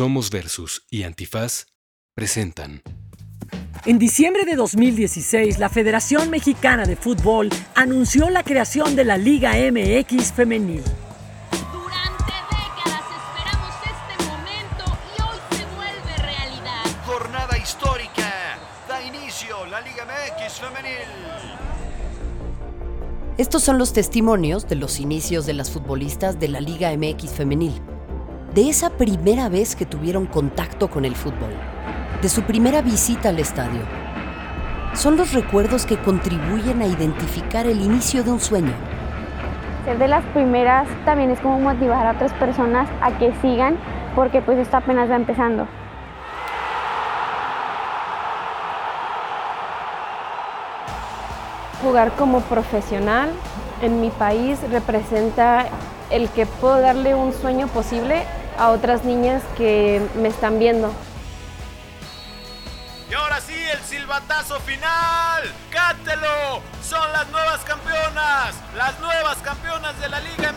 Somos Versus y Antifaz presentan. En diciembre de 2016, la Federación Mexicana de Fútbol anunció la creación de la Liga MX Femenil. Durante décadas esperamos este momento y hoy se vuelve realidad. Jornada histórica. Da inicio la Liga MX Femenil. Estos son los testimonios de los inicios de las futbolistas de la Liga MX Femenil, de esa primera vez que tuvieron contacto con el fútbol, de su primera visita al estadio. Son los recuerdos que contribuyen a identificar el inicio de un sueño. Ser de las primeras también es como motivar a otras personas a que sigan porque pues esto apenas va empezando. Jugar como profesional en mi país representa el que puedo darle un sueño posible a otras niñas que me están viendo. Y ahora sí, el silbatazo final. ¡Cátelo! Son las nuevas campeonas. Las nuevas campeonas de la Liga.